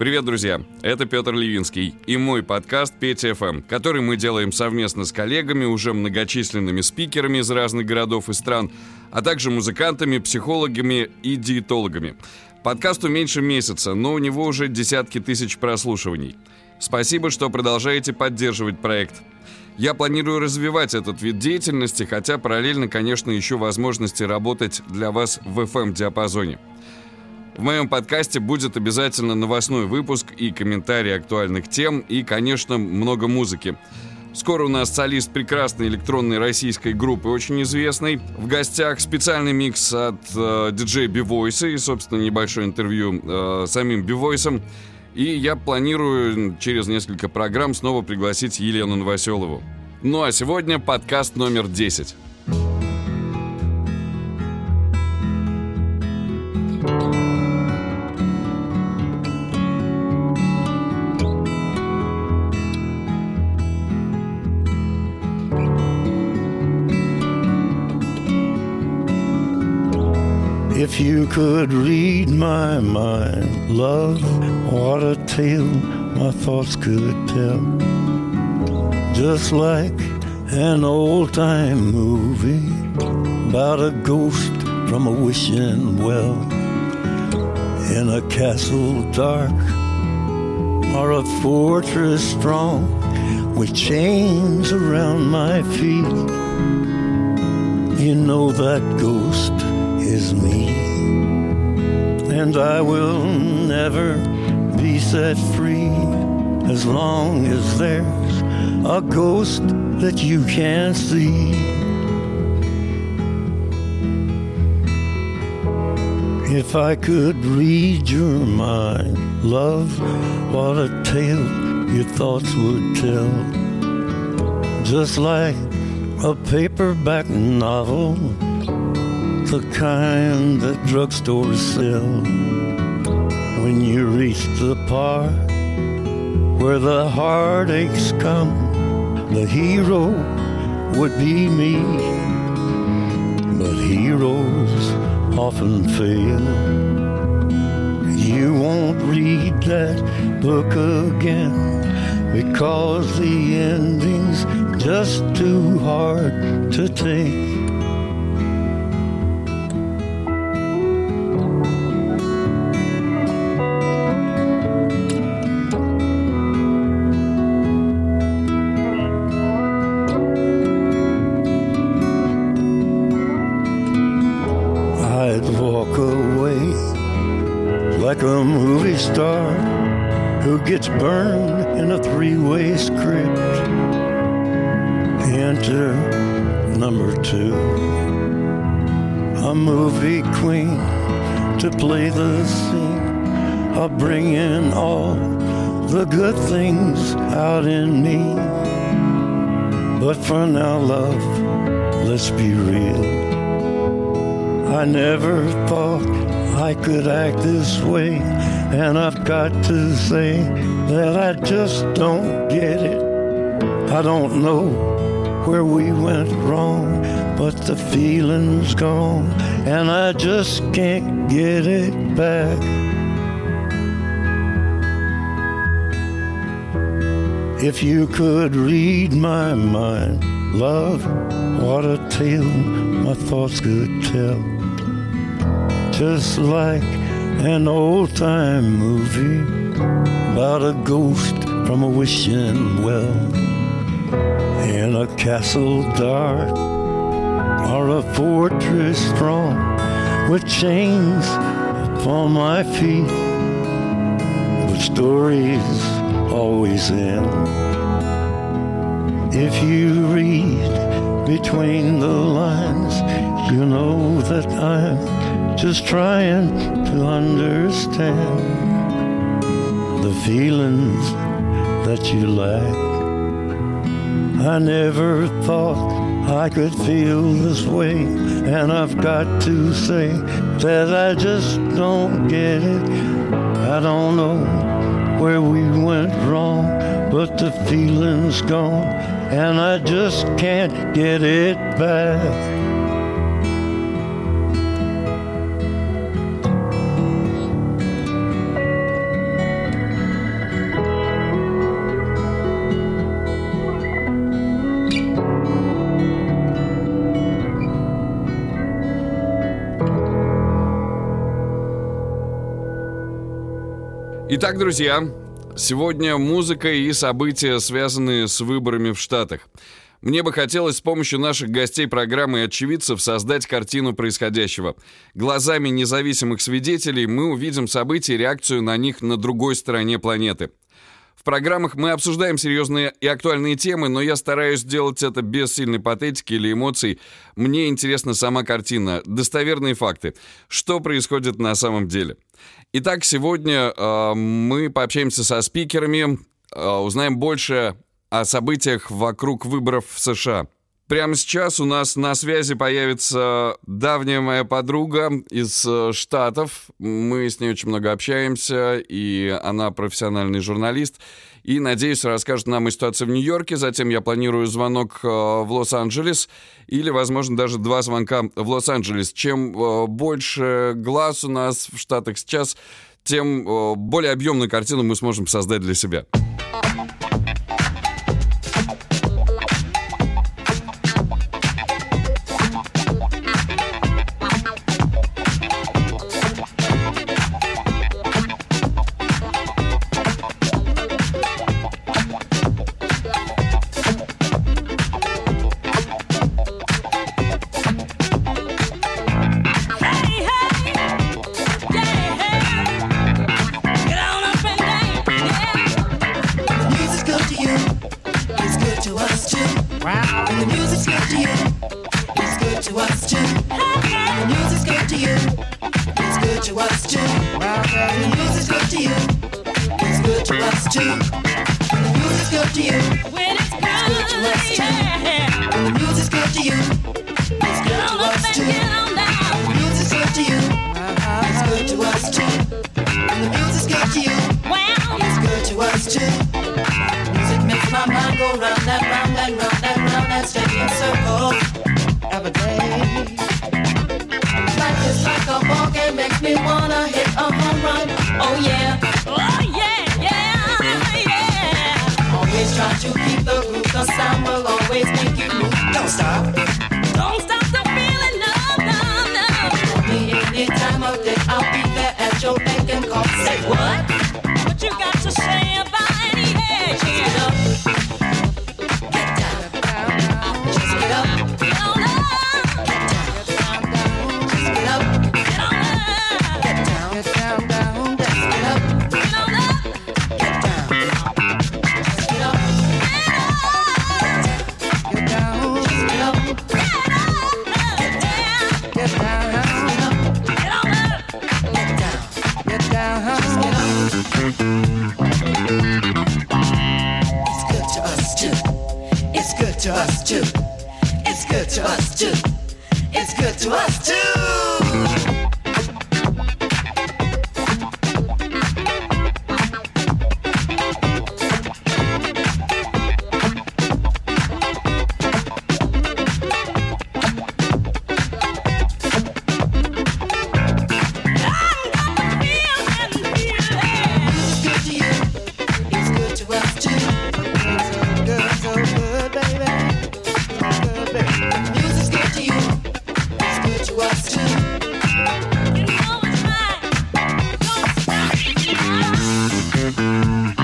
Привет, друзья! Это Петр Левинский и мой подкаст «Петя ФМ», который мы делаем совместно с коллегами, уже многочисленными спикерами из разных городов и стран, а также музыкантами, психологами и диетологами. Подкасту меньше месяца, но у него уже десятки тысяч прослушиваний. Спасибо, что продолжаете поддерживать проект. Я планирую развивать этот вид деятельности, хотя параллельно, конечно, ищу возможности работать для вас в FM-диапазоне. В моем подкасте будет обязательно новостной выпуск и комментарии актуальных тем, и, конечно, много музыки. Скоро у нас солист прекрасной электронной российской группы, очень известной. В гостях специальный микс от э, диджея Бивойса и, собственно, небольшое интервью э, самим Бивойсом. И я планирую через несколько программ снова пригласить Елену Новоселову. Ну а сегодня подкаст номер 10. You could read my mind, love, what a tale my thoughts could tell. Just like an old time movie about a ghost from a wishing well in a castle dark or a fortress strong with chains around my feet. You know that ghost is me, and I will never be set free as long as there's a ghost that you can't see. If I could read your mind, love, what a tale your thoughts would tell. Just like a paperback novel the kind that drugstores sell. When you reach the part where the heartaches come, the hero would be me. But heroes often fail. You won't read that book again because the ending's just too hard to take. In me. But for now, love, let's be real. I never thought I could act this way and I've got to say that I just don't get it. I don't know where we went wrong, but the feeling's gone, and I just can't get it back. If you could read my mind, love, what a tale my thoughts could tell. Just like an old time movie about a ghost from a wishing well in a castle dark or a fortress strong with chains upon my feet. with stories always in. if you read between the lines. You know that I'm just trying to understand the feelings that you lack. I never thought I could feel this way, and I've got to say that I just don't get it. I don't know where we went wrong, but the feeling's gone, and I just can't get it back. Итак, друзья, сегодня музыка и события, связанные с выборами в Штатах. Мне бы хотелось с помощью наших гостей программы и очевидцев создать картину происходящего. Глазами независимых свидетелей мы увидим события и реакцию на них на другой стороне планеты. В программах мы обсуждаем серьезные и актуальные темы, но я стараюсь делать это без сильной патетики или эмоций. Мне интересна сама картина, достоверные факты, что происходит на самом деле. Итак, сегодня э, мы пообщаемся со спикерами, э, узнаем больше о событиях вокруг выборов в США. Прямо сейчас у нас на связи появится давняя моя подруга из э, Штатов. Мы с ней очень много общаемся, и она профессиональный журналист. И, надеюсь, расскажет нам о ситуации в Нью-Йорке. Затем я планирую звонок э, в Лос-Анджелес или, возможно, даже два звонка в Лос-Анджелес. Чем э, больше глаз у нас в Штатах сейчас, тем более объемную картину мы сможем создать для себя. to. Music's good to you. When it's good, it's good to us too. Yeah. Music's good to you. It's good to us too. Music's good to you. It's good to us too. The music's good to you. Wow. It's good to us too. Music makes my mind go round and round and round and round and stay in circles every day. Life is like a ball game, makes me wanna hit a home run. Oh yeah. always make. Don't stop. Don't stop the feeling. Call me of day, I'll be there at your beck and call. Say what? soon.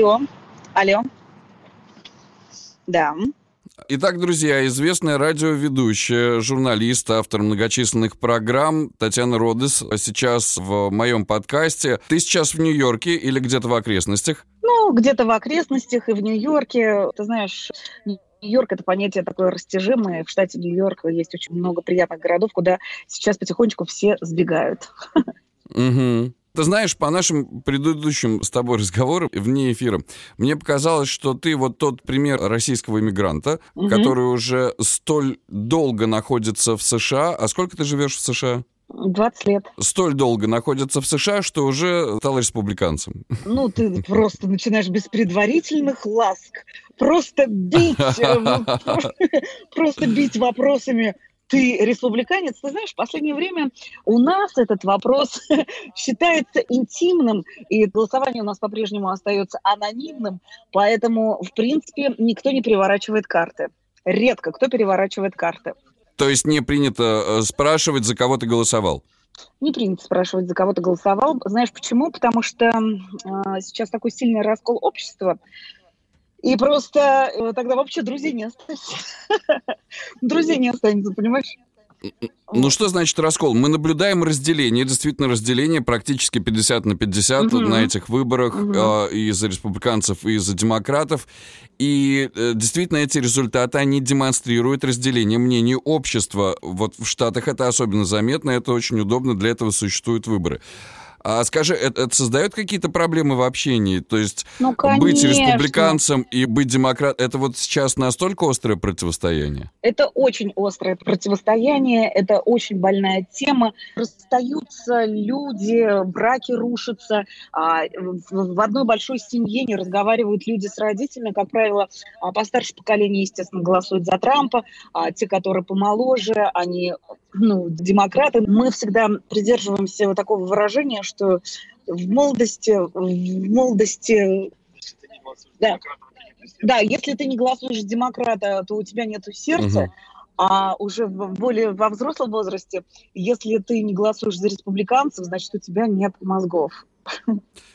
Алло, алло. Да. Итак, друзья, известная радиоведущая, журналист, автор многочисленных программ Татьяна Родес сейчас в моем подкасте. Ты сейчас в Нью-Йорке или где-то в окрестностях? Ну, где-то в окрестностях и в Нью-Йорке. Ты знаешь, Нью-Йорк – это понятие такое растяжимое. В штате Нью-Йорк есть очень много приятных городов, куда сейчас потихонечку все сбегают. Угу. Ты знаешь, по нашим предыдущим с тобой разговорам вне эфира, мне показалось, что ты вот тот пример российского иммигранта, угу. который уже столь долго находится в США. А сколько ты живешь в США? 20 лет. Столь долго находится в США, что уже стал республиканцем. Ну, ты просто начинаешь без предварительных ласк. Просто бить, э, просто бить вопросами ты республиканец, ты знаешь, в последнее время у нас этот вопрос считается интимным, и голосование у нас по-прежнему остается анонимным, поэтому, в принципе, никто не переворачивает карты. Редко кто переворачивает карты. То есть не принято э, спрашивать, за кого ты голосовал? Не принято спрашивать, за кого ты голосовал. Знаешь почему? Потому что э, сейчас такой сильный раскол общества. И просто э, тогда вообще друзей не останется. Друзей не останется, понимаешь? Ну что значит раскол? Мы наблюдаем разделение, действительно разделение практически 50 на 50 угу. на этих выборах угу. э, и за республиканцев, и за демократов. И э, действительно эти результаты, они демонстрируют разделение мнений общества. Вот в Штатах это особенно заметно, это очень удобно, для этого существуют выборы. А скажи, это, это создает какие-то проблемы в общении? То есть ну, быть республиканцем и быть демократом, это вот сейчас настолько острое противостояние? Это очень острое противостояние, это очень больная тема. Расстаются люди, браки рушатся. А, в одной большой семье не разговаривают люди с родителями. Как правило, а, постарше поколение, естественно, голосуют за Трампа, а те, которые помоложе, они ну, демократы. Мы всегда придерживаемся вот такого выражения, что в молодости, в молодости, да, да, если ты не голосуешь демократа, то у тебя нет сердца, угу. а уже в более во взрослом возрасте, если ты не голосуешь за республиканцев, значит у тебя нет мозгов.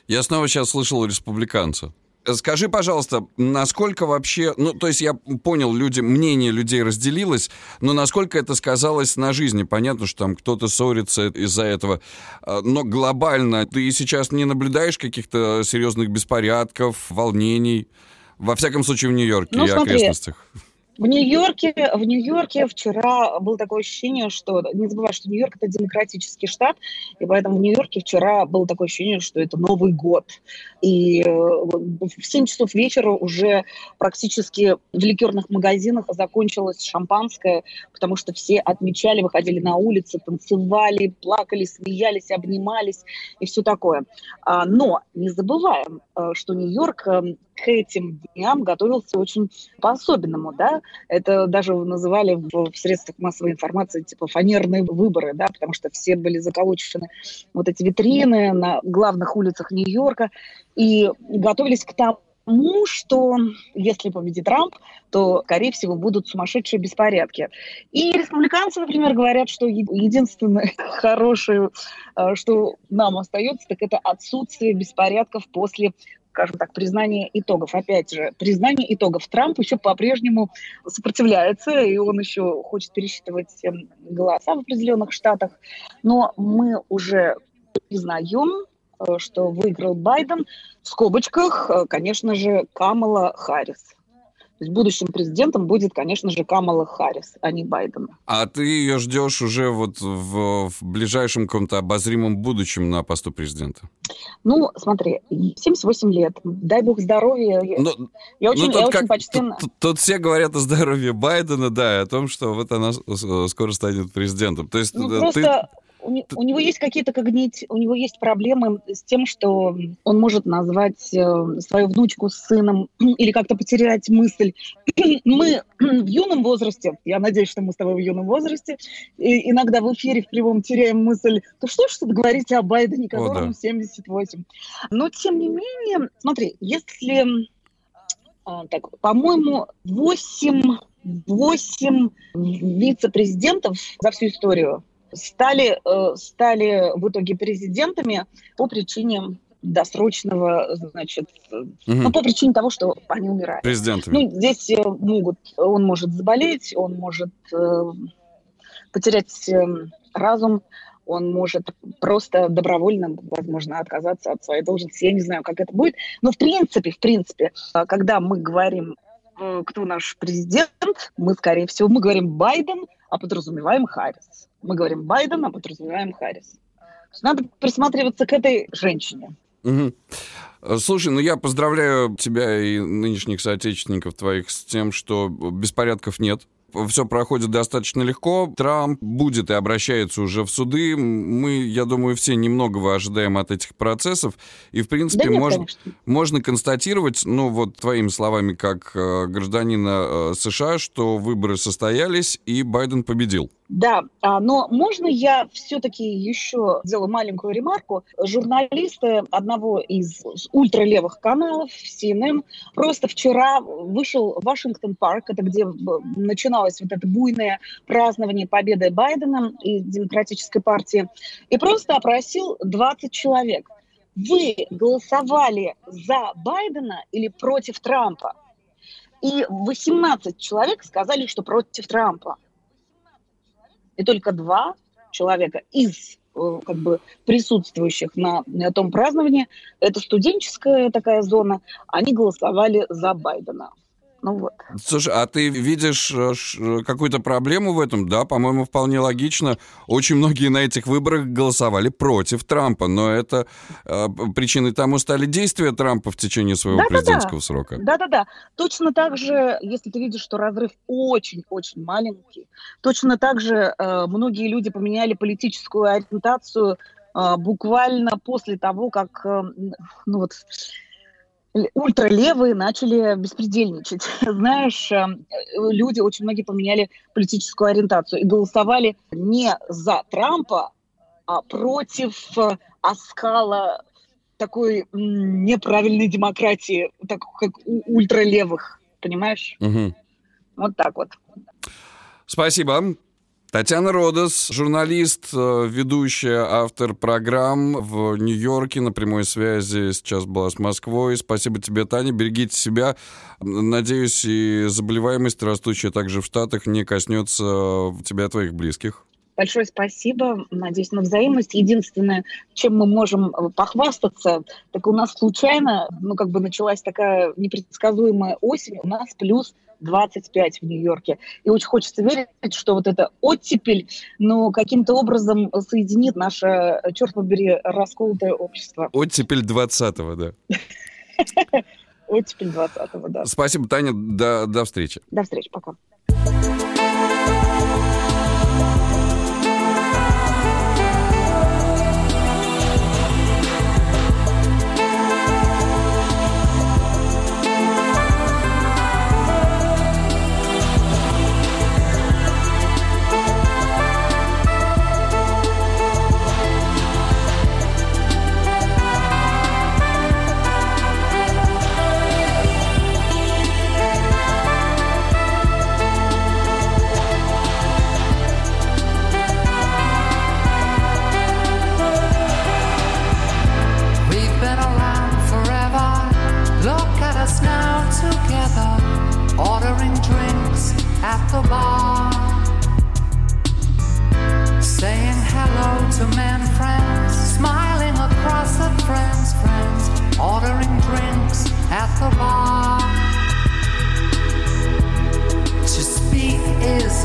Я снова сейчас слышал республиканца. Скажи, пожалуйста, насколько вообще, ну, то есть я понял, люди, мнение людей разделилось, но насколько это сказалось на жизни? Понятно, что там кто-то ссорится из-за этого, а, но глобально ты сейчас не наблюдаешь каких-то серьезных беспорядков, волнений? Во всяком случае, в Нью-Йорке ну, и смотри, окрестностях. В Нью-Йорке, в Нью-Йорке вчера было такое ощущение, что не забывай, что Нью-Йорк это демократический штат, и поэтому в Нью-Йорке вчера было такое ощущение, что это Новый год. И э, в 7 часов вечера уже практически в ликерных магазинах закончилось шампанское, потому что все отмечали, выходили на улицы, танцевали, плакали, смеялись, обнимались и все такое. А, но не забываем, э, что Нью-Йорк э, к этим дням готовился очень по-особенному, да, это даже называли в, в средствах массовой информации типа фанерные выборы, да, потому что все были заколочены вот эти витрины на главных улицах Нью-Йорка и готовились к тому, тому, что если победит Трамп, то, скорее всего, будут сумасшедшие беспорядки. И республиканцы, например, говорят, что единственное хорошее, э, что нам остается, так это отсутствие беспорядков после скажем так, признание итогов. Опять же, признание итогов. Трамп еще по-прежнему сопротивляется, и он еще хочет пересчитывать эм, голоса в определенных штатах. Но мы уже признаем, э, что выиграл Байден. В скобочках, э, конечно же, Камала Харрис. То есть будущим президентом будет, конечно же, Камала Харрис, а не Байден. А ты ее ждешь уже вот в, в ближайшем каком-то обозримом будущем на посту президента? Ну, смотри, 78 лет, дай бог здоровья. Но, ну, я очень, ну, я очень почтенно... Тут, тут все говорят о здоровье Байдена, да, и о том, что вот она скоро станет президентом. То есть ну, ты... просто у, у него есть какие-то когнити... у него есть проблемы с тем, что он может назвать э, свою внучку с сыном или как-то потерять мысль. мы в юном возрасте, я надеюсь, что мы с тобой в юном возрасте, и иногда в эфире в прямом теряем мысль, то что ж тут говорить о Байдене, которому О, да. 78. Но, тем не менее, смотри, если... А, так, по-моему, 8, 8 вице-президентов за всю историю стали, э, стали в итоге президентами по причине досрочного, значит, угу. ну, по причине того, что они умирают. Президентами. Ну, здесь э, могут, он может заболеть, он может э, потерять э, разум, он может просто добровольно, возможно, отказаться от своей должности. Я не знаю, как это будет. Но в принципе, в принципе, э, когда мы говорим, кто наш президент, мы, скорее всего, мы говорим Байден, а подразумеваем Харрис. Мы говорим Байден, а подразумеваем Харрис. Надо присматриваться к этой женщине. Угу. Слушай, ну я поздравляю тебя и нынешних соотечественников твоих с тем, что беспорядков нет все проходит достаточно легко. Трамп будет и обращается уже в суды. Мы, я думаю, все немногого ожидаем от этих процессов. И, в принципе, да нет, можно, можно констатировать, ну, вот твоими словами, как э, гражданина э, США, что выборы состоялись, и Байден победил. Да, а, но можно я все-таки еще сделаю маленькую ремарку? Журналисты одного из ультралевых каналов, CNN, просто вчера вышел в Вашингтон Парк, это где начиналось вот это буйное празднование победы Байдена и Демократической партии, и просто опросил 20 человек. Вы голосовали за Байдена или против Трампа? И 18 человек сказали, что против Трампа и только два человека из э, как бы присутствующих на, на том праздновании, это студенческая такая зона, они голосовали за Байдена. Ну вот. Слушай, а ты видишь э, какую-то проблему в этом? Да, по-моему, вполне логично. Очень многие на этих выборах голосовали против Трампа, но это э, причиной тому стали действия Трампа в течение своего да, президентского да, срока. Да-да-да. Точно так же, если ты видишь, что разрыв очень-очень маленький, точно так же э, многие люди поменяли политическую ориентацию э, буквально после того, как, э, ну вот, ультралевые начали беспредельничать. Знаешь, э, люди, очень многие поменяли политическую ориентацию и голосовали не за Трампа, а против э, оскала такой неправильной демократии, так как у ультралевых, понимаешь? Угу. Вот так вот. Спасибо. Татьяна Родос, журналист, э, ведущая, автор программ в Нью-Йорке на прямой связи сейчас была с Москвой. Спасибо тебе, Таня, берегите себя. Надеюсь, и заболеваемость, растущая также в Штатах, не коснется тебя, твоих близких. Большое спасибо. Надеюсь на взаимность. Единственное, чем мы можем похвастаться, так у нас случайно, ну, как бы началась такая непредсказуемая осень, у нас плюс 25 в Нью-Йорке. И очень хочется верить, что вот эта оттепель, ну, каким-то образом соединит наше, черт побери, расколотое общество. Оттепель 20-го, да. Оттепель 20-го, да. Спасибо, Таня. До, до встречи. До встречи. Пока.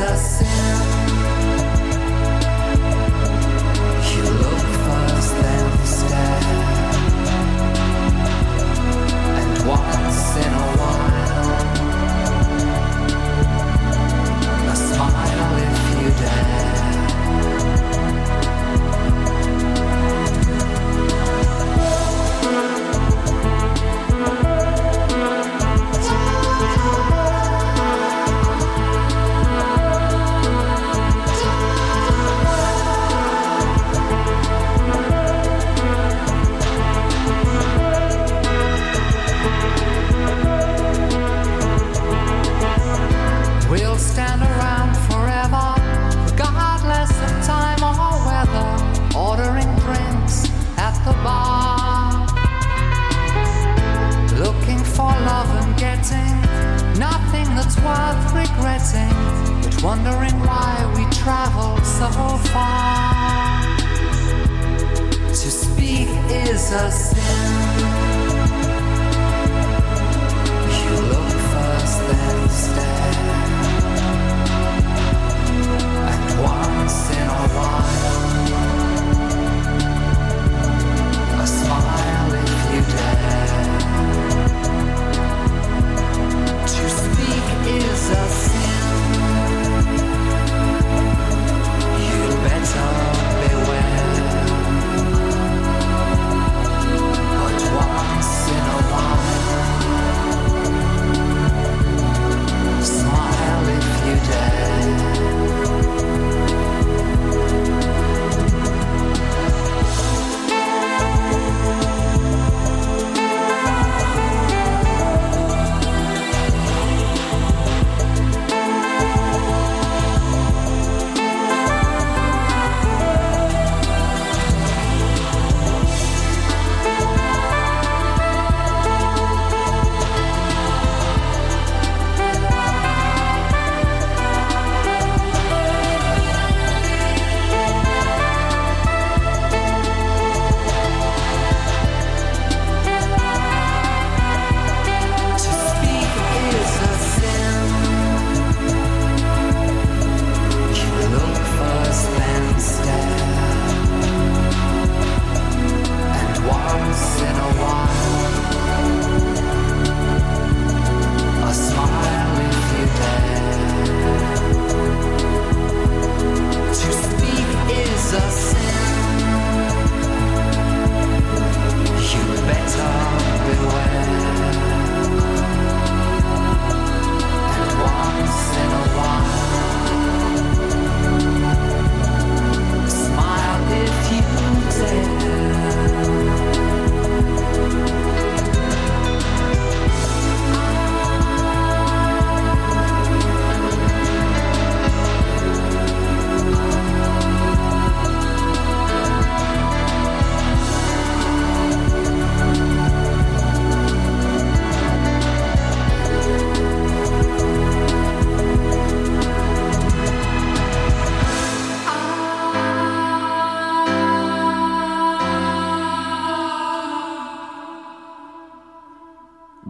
us we travel so far. To speak is a sin.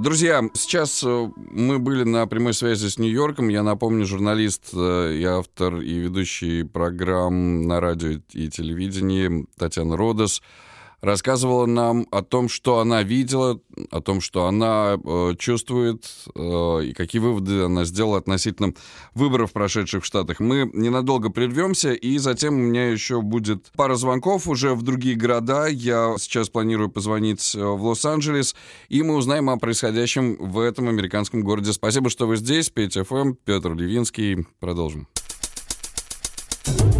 Друзья, сейчас э, мы были на прямой связи с Нью-Йорком. Я напомню, журналист э, и автор и ведущий программ на радио и телевидении Татьяна Родос рассказывала нам о том, что она видела, о том, что она э, чувствует э, и какие выводы она сделала относительно выборов, прошедших в Штатах. Мы ненадолго прервемся, и затем у меня еще будет пара звонков уже в другие города. Я сейчас планирую позвонить э, в Лос-Анджелес, и мы узнаем о происходящем в этом американском городе. Спасибо, что вы здесь. Петь ФМ, Петр Левинский. Продолжим. I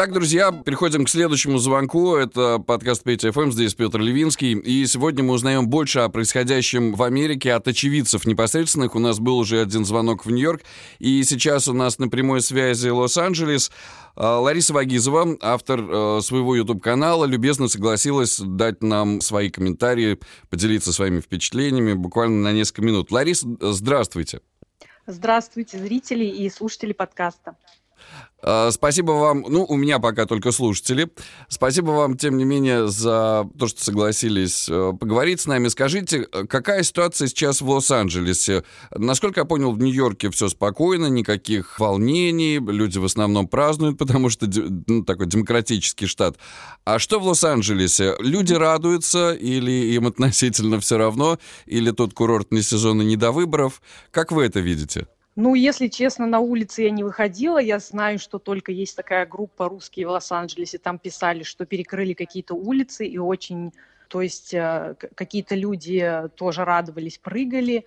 Итак, друзья, переходим к следующему звонку. Это подкаст Петя ФМ, здесь Петр Левинский. И сегодня мы узнаем больше о происходящем в Америке от очевидцев непосредственных. У нас был уже один звонок в Нью-Йорк. И сейчас у нас на прямой связи Лос-Анджелес. А, Лариса Вагизова, автор э, своего YouTube-канала, любезно согласилась дать нам свои комментарии, поделиться своими впечатлениями буквально на несколько минут. Лариса, здравствуйте. Здравствуйте, зрители и слушатели подкаста. А, Спасибо вам, ну, у меня пока только слушатели. Спасибо вам, тем не менее, за то, что согласились э, поговорить с нами. Скажите, э, какая ситуация сейчас в Лос-Анджелесе? Насколько я понял, в Нью-Йорке все спокойно, никаких волнений, люди в основном празднуют, потому что ну, такой демократический штат. А что в Лос-Анджелесе? Люди радуются или им относительно все равно, или тут курортный сезон и не до выборов? Как вы это видите? Ну, если честно, на улице я не выходила. Я знаю, что только есть такая группа русские в Лос-Анджелесе. Там писали, что перекрыли какие-то улицы и очень... То есть э, какие-то люди тоже радовались, прыгали.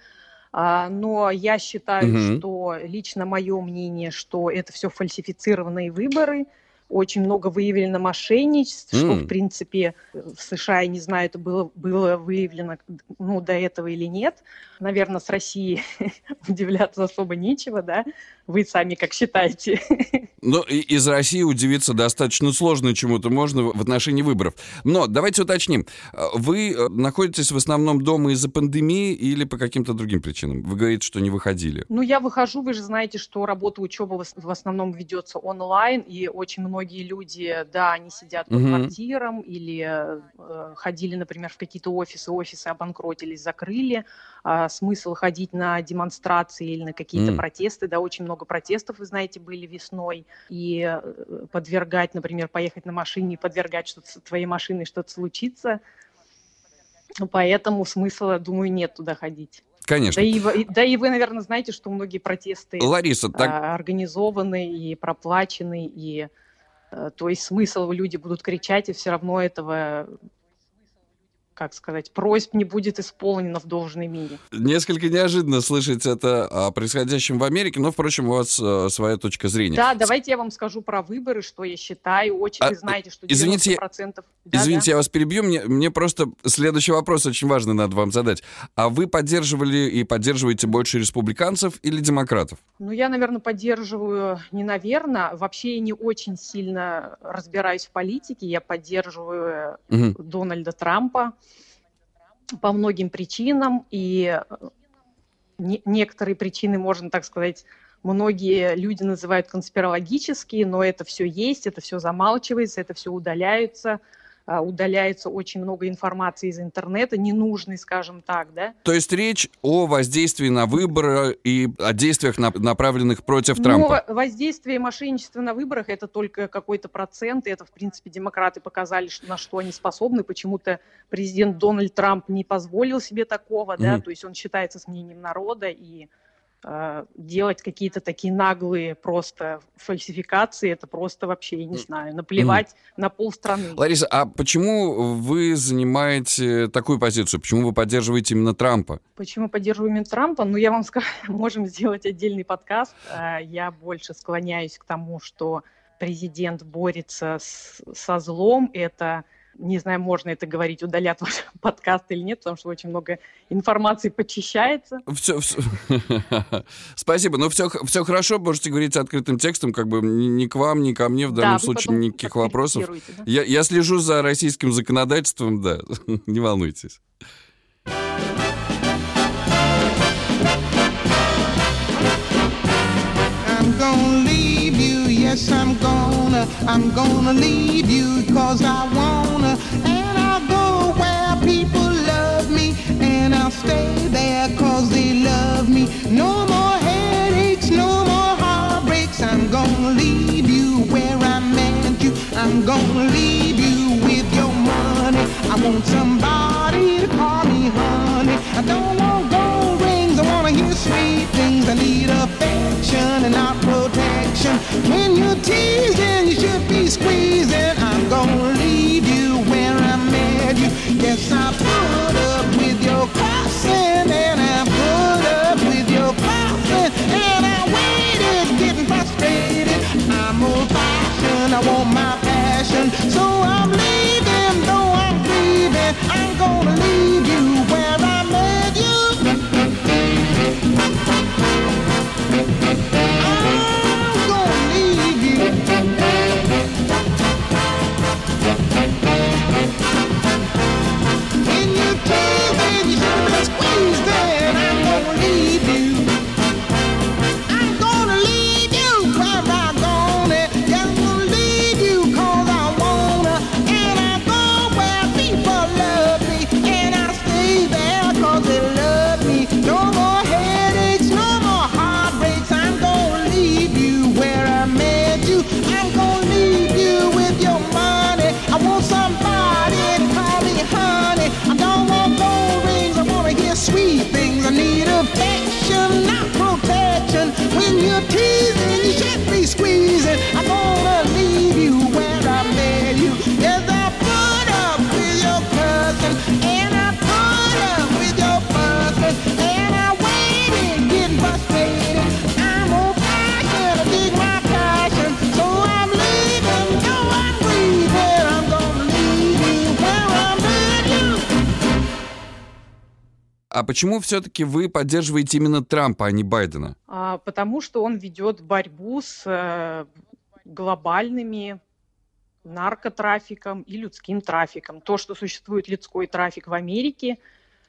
А, Но я считаю, Мгм. что лично мое мнение, что это все фальсифицированные выборы. Очень много выявлено мошенничеств, что, М. в принципе, в США, я не знаю, это было, было выявлено ну, до этого или нет. Наверное, с Россией удивляться особо нечего, да? Вы сами как считаете? Ну, из России удивиться достаточно сложно чему-то можно в отношении выборов. Но давайте уточним. Э, Вы э, находитесь в основном дома из-за пандемии или по каким-то другим причинам? Вы говорите, что не выходили. Ну, я выхожу, вы же знаете, что работа, учеба в ос- в основном ведется онлайн, и очень многие люди, да, они сидят по Мгм. квартирам или э, ходили, например, в какие-то офисы, офисы обанкротились, закрыли. А смысл ходить на демонстрации или на какие-то М. протесты, да, очень много протестов, вы знаете, были весной, и э, подвергать, например, поехать на машине и подвергать что-то с твоей машиной что-то случится. Поэтому смысла, думаю, нет туда ходить. Конечно. Да и, вы- да и вы, наверное, знаете, что многие протесты Лариса, так а, организованы и проплачены, и э, то есть смысл люди будут кричать, и все равно этого, как сказать, просьб не будет исполнено в должной мере. несколько неожиданно слышать это о происходящем в Америке, но, впрочем, у вас э, своя точка зрения. Да, давайте я вам скажу про выборы, что я считаю. Очень А, вы знаете, что 90%... извините, Да, Извините, да. я вас перебью. Мне, мне просто следующий вопрос очень важный надо вам задать. А вы поддерживали и поддерживаете больше республиканцев или демократов? Ну, я, наверное, поддерживаю, не наверное, вообще я не очень сильно разбираюсь в политике, я поддерживаю Мгм. Дональда Трампа по многим причинам, и э, не- некоторые причины, можно так сказать, многие люди называют конспирологические, но это все есть, это все замалчивается, это все удаляется, удаляется очень много информации из интернета, ненужной, скажем так, да. То есть речь о воздействии на выборы и о действиях, на- направленных против Трампа. Но воздействие мошенничества на выборах это только какой-то процент, и это, в принципе, демократы показали, на что они способны. Почему-то президент Дональд Трамп не позволил себе такого, да, Мгм. то есть он считается с мнением народа, и делать какие-то такие наглые просто фальсификации, это просто вообще, я не знаю, наплевать на полстраны. Лариса, а почему вы занимаете такую позицию? Почему вы поддерживаете именно Трампа? Почему поддерживаю именно Трампа? Ну, я вам скажу, можем сделать отдельный подкаст. А, Я больше склоняюсь к тому, что президент борется с- со злом. Это, не знаю, можно это говорить, удалят ваш подкаст или нет, потому что очень много информации почищается. Все, Спасибо, но все, все хорошо, можете говорить открытым текстом, как бы ни, ни к вам, ни ко мне в Да, данном вы случае никаких вопросов. да? Я, я слежу за российским законодательством, да, не волнуйтесь. I'm gonna leave you, yes, I'm gonna, I'm gonna leave you cause I wanna. I'll stay there cause they love me. No more headaches, no more heartbreaks. I'm gonna leave you where I you. I'm gonna leave you with your money. I want somebody to call me honey. I don't want gold rings, I wanna hear sweet things. I need affection and not protection. When you're teasing, you should be squeezing. I'm gonna leave you where I met you. Yes, I put почему все-таки вы поддерживаете именно Трампа, а не Байдена? А, потому что он ведет борьбу с э, глобальными наркотрафиком и людским трафиком. То, что существует людской трафик в Америке,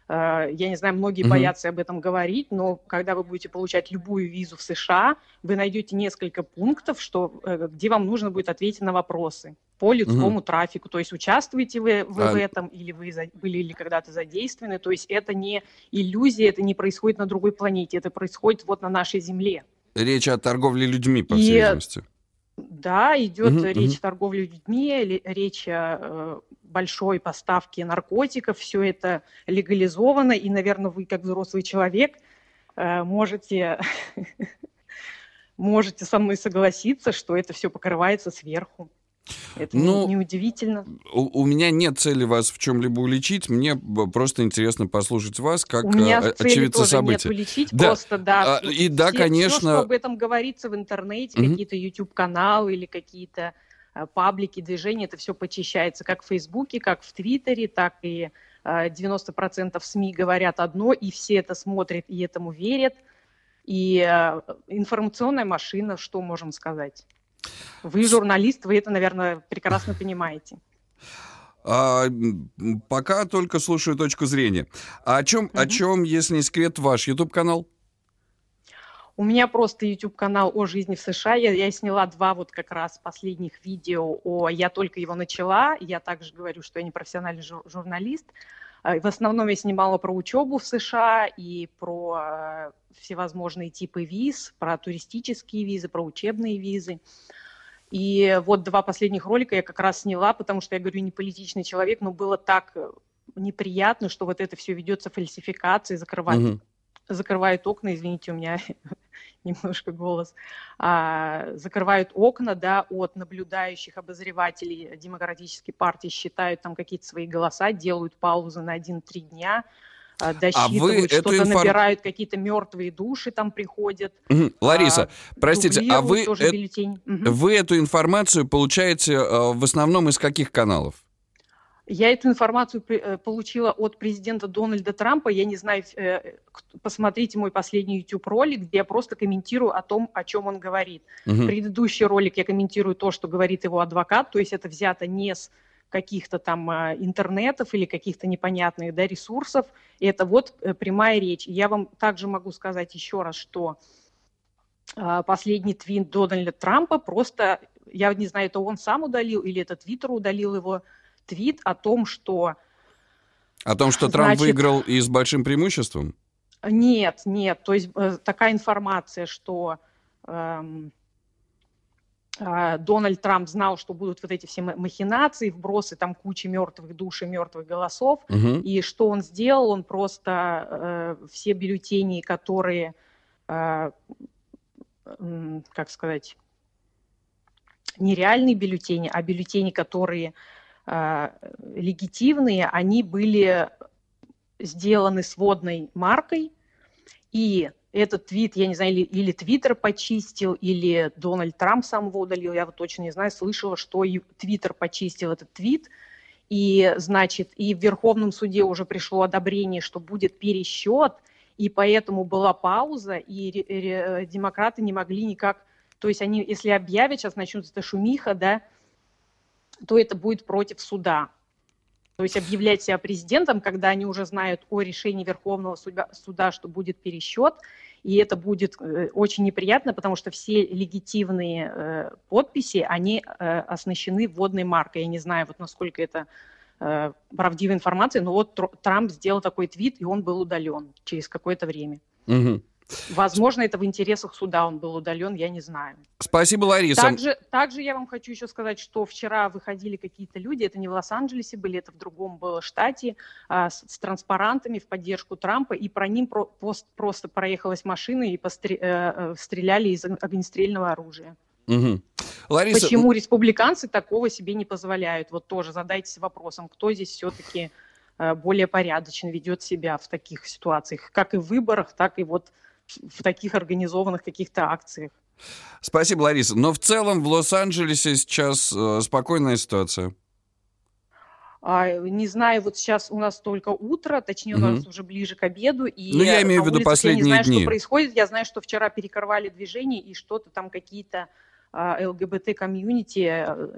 я не знаю, многие Мгм. боятся об этом говорить, но когда вы будете получать любую визу в США, вы найдете несколько пунктов, что, э, где вам нужно будет ответить на вопросы по людскому трафику. То есть участвуете вы, вы А- в этом, или вы за- были ли когда-то задействованы. То есть это не иллюзия, это не происходит на другой планете, это происходит вот на нашей Земле. Речь о торговле людьми, по И- всей видимости. Да, идет Мгм, речь мгм. о торговле людьми, речь о э, большой поставке наркотиков, все это легализовано, и, наверное, вы, как взрослый человек, э, можете, можете со мной согласиться, что это все покрывается сверху. Это не- Ну, неудивительно. У, у меня нет цели вас в чем-либо уличить, мне просто интересно послушать вас, как У меня э, цели очевидца тоже событий. нет уличить, Да. просто да. А, и да, все- конечно. Все, что об этом говорится в интернете, Мгм. какие-то YouTube-каналы или какие-то э, паблики, движения, это все почищается как в Фейсбуке, как в Твиттере, так и э, 90% СМИ говорят одно, и все это смотрят и этому верят. И э, информационная машина, что можем сказать? Вы журналист, вы это, наверное, прекрасно понимаете. А, пока только слушаю точку зрения. А о чем, о Мгм. чем, если не секрет, ваш YouTube-канал? У меня просто YouTube-канал о жизни в США. Я, я сняла два вот как раз последних видео о... Я только его начала. Я также говорю, что я не профессиональный жур- журналист. А, В основном я снимала про учебу в США и про э, всевозможные типы виз, про туристические визы, про учебные визы. И вот два последних ролика я как раз сняла, потому что я говорю, не политичный человек, но было так э, неприятно, что вот это все ведется фальсификацией, закрывать Мгм. закрывают окна, извините, у меня немножко голос, а, закрывают окна, да, от наблюдающих обозревателей демократической партии, считают там какие-то свои голоса, делают паузы на 1-3 дня, а, досчитывают, вы эту что-то инфор- набирают, какие-то мертвые души там приходят. Лариса, а, простите, а вы, э-. Мгм. вы эту информацию получаете э, в основном из каких каналов? Я эту информацию э, получила от президента Дональда Трампа. Я не знаю, э, посмотрите мой последний YouTube-ролик, где я просто комментирую о том, о чем он говорит. Мгм. Предыдущий ролик я комментирую то, что говорит его адвокат, то есть это взято не с каких-то там а, интернетов или каких-то непонятных да, ресурсов. И это вот э, прямая речь. Я вам также могу сказать еще раз, что а, последний твит Дональда Трампа просто, я не знаю, это он сам удалил или это Твиттер удалил его твит о том, что О том, что Трамп Значит- выиграл и с большим преимуществом? Нет, нет. То есть э, такая информация, что эм, а, Дональд Трамп знал, что будут вот эти все ма- махинации, вбросы, там куча мертвых душ и мертвых голосов. Мгм. И что он сделал? Он просто э, все бюллетени, которые, э, м, как сказать, нереальные бюллетени, а бюллетени, которые э, легитимные, они были сделаны с водной маркой, и этот твит, я не знаю, или, или Твиттер почистил, или Дональд Трамп сам его удалил, я вот точно не знаю, слышала, что Твиттер почистил этот твит, и, значит, и в Верховном суде уже пришло одобрение, что будет пересчет, и поэтому была пауза, и демократы не могли никак, то есть они, если объявят, сейчас начнется шумиха, да, то это будет против суда. То есть объявлять себя президентом, когда они уже знают о решении Верховного суда, суда, что будет пересчет, и это будет э, очень неприятно, потому что все легитимные э, подписи, они э, оснащены вводной маркой. Я не знаю, вот насколько это э, правдивая информация, но вот Тр- Трамп сделал такой твит, и он был удален через какое-то время. Мгм. Возможно, это в интересах суда он был удален, я не знаю. Спасибо, Лариса. Также, также я вам хочу еще сказать, что вчера выходили какие-то люди, это не в Лос-Анджелесе были, это в другом было штате, а, с, с транспарантами в поддержку Трампа, и про ним про- пост- просто проехалась машина и постре- э, э, стреляли из ог- огнестрельного оружия. Мгм. Лариса, Почему республиканцы такого себе не позволяют? Вот тоже задайтесь вопросом, кто здесь все-таки более порядочно ведет себя в таких ситуациях, как и в выборах, так и вот в таких организованных каких-то акциях. Спасибо, Лариса. Но в целом в Лос-Анджелесе сейчас э, спокойная ситуация. А, не знаю, вот сейчас у нас только утро, точнее, у нас уже ближе к обеду. И Ну, я имею в виду последние Я не знаю, дни. что происходит. Я знаю, что вчера перекрывали движение, и что-то там какие-то ЛГБТ-комьюнити, э,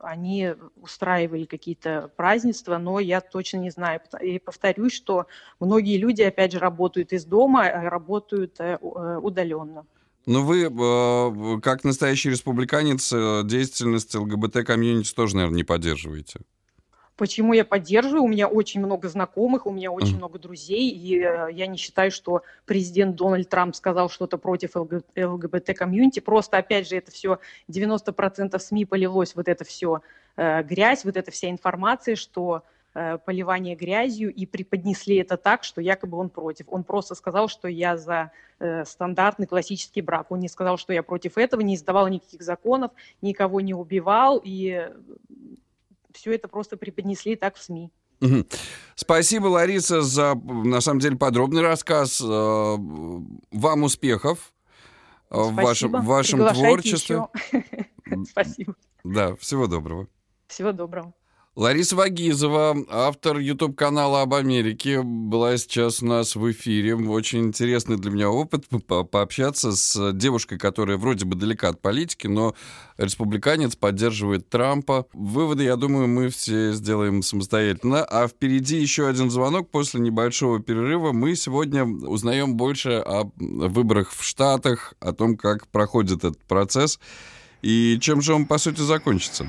они устраивали какие-то празднества, но я точно не знаю. И повторюсь, что многие люди, опять же, работают из дома, а работают э, э, удаленно. Но вы, э, как настоящий республиканец, э, деятельность ЛГБТ-комьюнити тоже, наверное, не поддерживаете. Почему я поддерживаю? У меня очень много знакомых, у меня очень Мгм. много друзей, и э, я не считаю, что президент Дональд Трамп сказал что-то против ЛГ- ЛГБТ-комьюнити. Просто, опять же, это все 90% СМИ полилось, вот это все грязь, вот эта вся информация, что э, поливание грязью, и преподнесли это так, что якобы он против. Он просто сказал, что я за э, стандартный классический брак. Он не сказал, что я против этого, не издавал никаких законов, никого не убивал, и все это просто преподнесли так в СМИ. Спасибо, Лариса, за, на самом деле, подробный рассказ. Э, Вам успехов э, в вашем, в вашем творчестве. Спасибо. Да, всего доброго. Всего доброго. Лариса Вагизова, автор YouTube-канала об Америке, была сейчас у нас в эфире. Очень интересный для меня опыт по- пообщаться с девушкой, которая вроде бы далека от политики, но республиканец, поддерживает Трампа. Выводы, я думаю, мы все сделаем самостоятельно. А впереди еще один звонок. После небольшого перерыва мы сегодня узнаем больше о выборах в Штатах, о том, как проходит этот процесс и чем же он, по сути, закончится.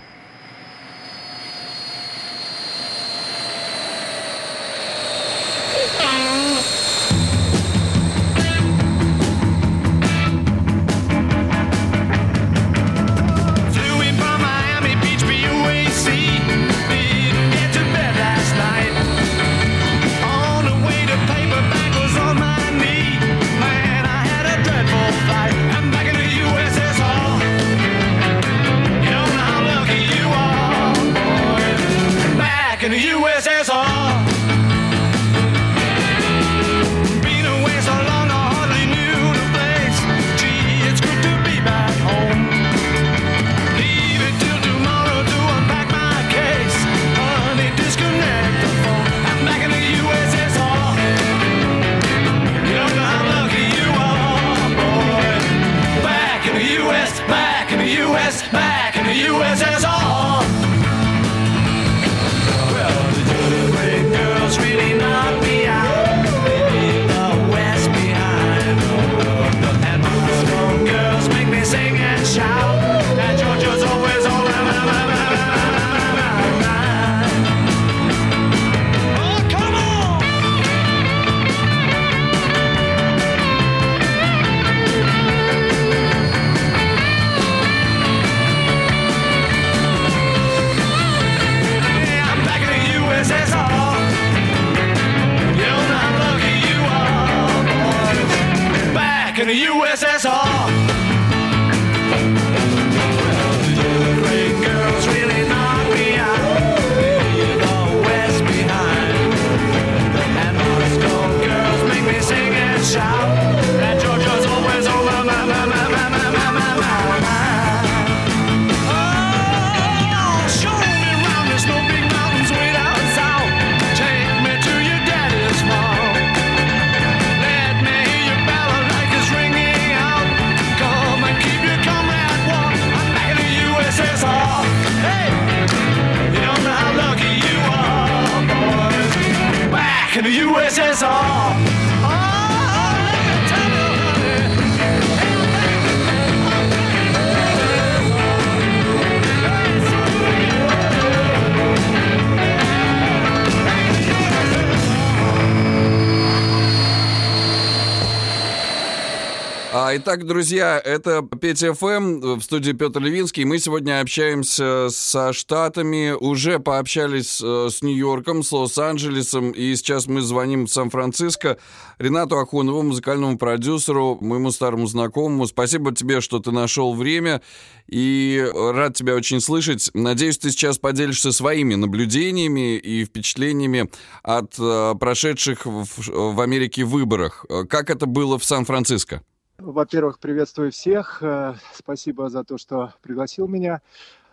Итак, друзья, это Петя ФМ в студии Петр Левинский. Мы сегодня общаемся со Штатами, уже пообщались э, с Нью-Йорком, с Лос-Анджелесом, и сейчас мы звоним в Сан-Франциско Ренату Ахунову, музыкальному продюсеру, моему старому знакомому. Спасибо тебе, что ты нашел время, и рад тебя очень слышать. Надеюсь, ты сейчас поделишься своими наблюдениями и впечатлениями от э, прошедших в, в Америке выборах. Э, Как это было в Сан-Франциско? Во-первых, приветствую всех. Э, Спасибо за то, что пригласил меня.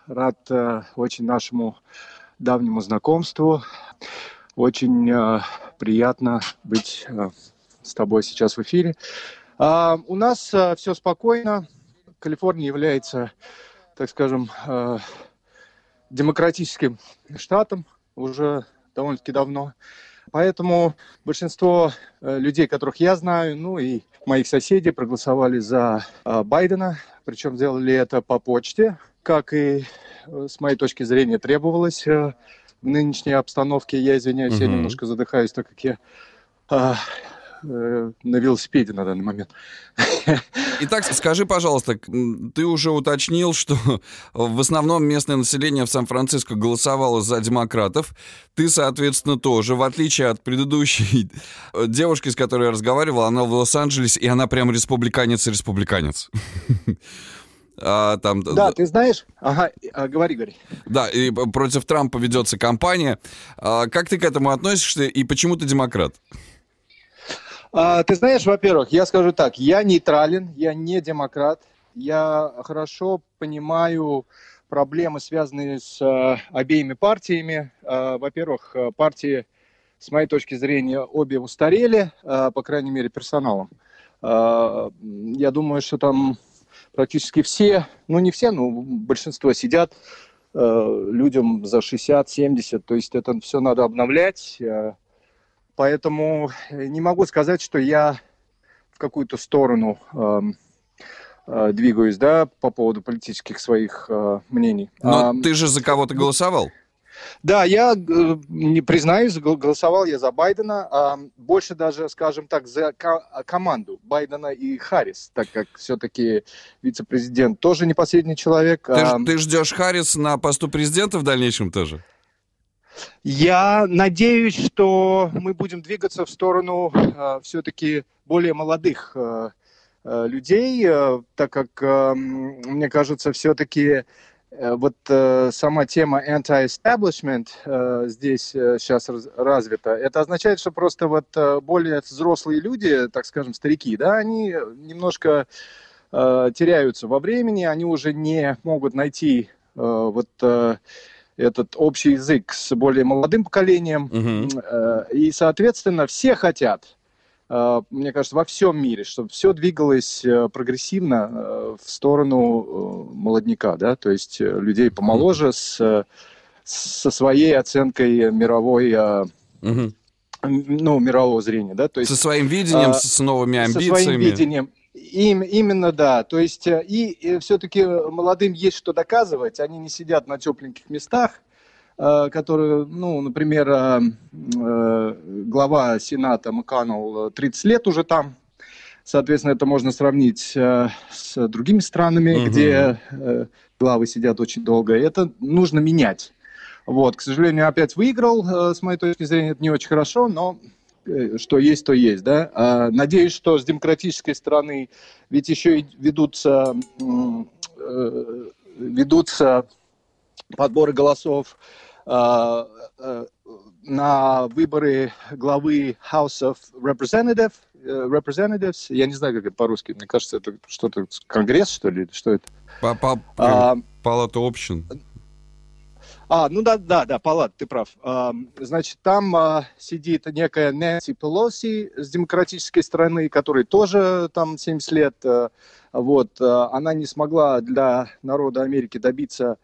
Рад э, очень нашему давнему знакомству. Очень э, приятно быть с тобой сейчас в эфире. А, У нас все спокойно. Калифорния является, так скажем, демократическим штатом уже довольно-таки давно. Поэтому большинство э, людей, которых я знаю, ну и моих соседей, проголосовали за э, Байдена. Причем сделали это по почте, как и, э, с моей точки зрения, требовалось в нынешней обстановке. Я извиняюсь, я Мгм. немножко задыхаюсь, так как я а, э, на велосипеде на данный момент. Итак, скажи, пожалуйста, ты уже уточнил, что в основном местное население в Сан-Франциско голосовало за демократов. Ты, соответственно, тоже, в отличие от предыдущей э, девушки, с которой я разговаривал, она в Лос-Анджелесе, и она прям республиканец и республиканец. А, там, Да, ты знаешь... Ага, а, говори, говори. да, и против Трампа ведется кампания. А, Как ты к этому относишься и почему ты демократ? А, ты знаешь, во-первых, я скажу так, я нейтрален, я не демократ, я хорошо понимаю проблемы, связанные с э, обеими партиями. Э, во-первых, э, партии, с моей точки зрения, обе устарели, э, по крайней мере, персоналом. Э, я думаю, что там практически все, ну не все, но большинство сидят э, людям за 60-70, то есть это все надо обновлять. э, Поэтому э, не могу сказать, что я в какую-то сторону эм, э, двигаюсь, да, по поводу политических своих э, мнений. Но Ам, ты же за кого-то голосовал. Да, я э, не признаюсь, гол- голосовал я за Байдена, ам, больше даже, скажем так, за ко- а, команду Байдена и Харрис, так как все-таки вице-президент тоже не последний человек. Ты, Ам, ты ждешь Харрис на посту президента в дальнейшем тоже? Я надеюсь, что мы будем двигаться в сторону все-таки более молодых э, э, людей, э, так как, э, мне кажется, все-таки вот э, сама тема anti-establishment э, здесь сейчас развита. Это означает, что просто вот э, более взрослые люди, так скажем, старики, да, они немножко э, теряются во времени, они уже не могут найти э, вот э, этот общий язык с более молодым поколением. Э, И, соответственно, все хотят, э, мне кажется, во всем мире, чтобы все двигалось э, прогрессивно в сторону молодняка, да, то есть людей помоложе с, со своей оценкой мировой, м, ну, мирового зрения, да, то есть Со своим видением, а, с новыми со амбициями. своим видением. Им, именно да. То есть э, и, все-таки молодым есть что доказывать. Они не сидят на тепленьких местах, э, которые, ну, например, э, э, глава Сената МакКоннелл э, 30 лет уже там. Соответственно, это можно сравнить э, с другими странами, Мгм. где э, главы сидят очень долго. И это нужно менять. Вот, к сожалению, опять выиграл. э, С моей точки зрения, это не очень хорошо, но э, что есть, то есть, да. А, Надеюсь, что с демократической стороны ведь еще и ведутся, э, ведутся подборы голосов а, э, на выборы главы House of Representative, э, Representatives. Я не знаю, как это по-русски. Мне кажется, это что-то Конгресс, что ли? Что это? А, Палата общин. А, ну да, да, да, палат, ты прав. А, Значит, там а, сидит некая Нэнси Пелоси с демократической стороны, которой тоже там 70 лет. а, Вот, а, она не смогла для народа Америки добиться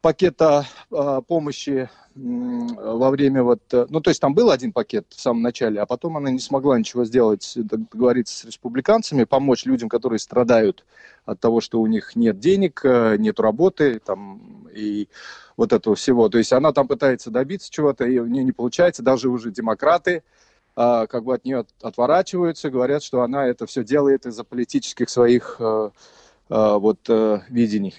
пакета а, помощи м, во время вот, э, ну то есть там был один пакет в самом начале, а потом она не смогла ничего сделать, договориться с республиканцами, помочь людям, которые страдают от того, что у них нет денег, э, нет работы, там и вот этого всего. То есть она там пытается добиться чего-то, и у нее не получается, даже уже демократы а, как бы от нее от- отворачиваются, говорят, что она это все делает из-за политических своих э, э, вот э, видений.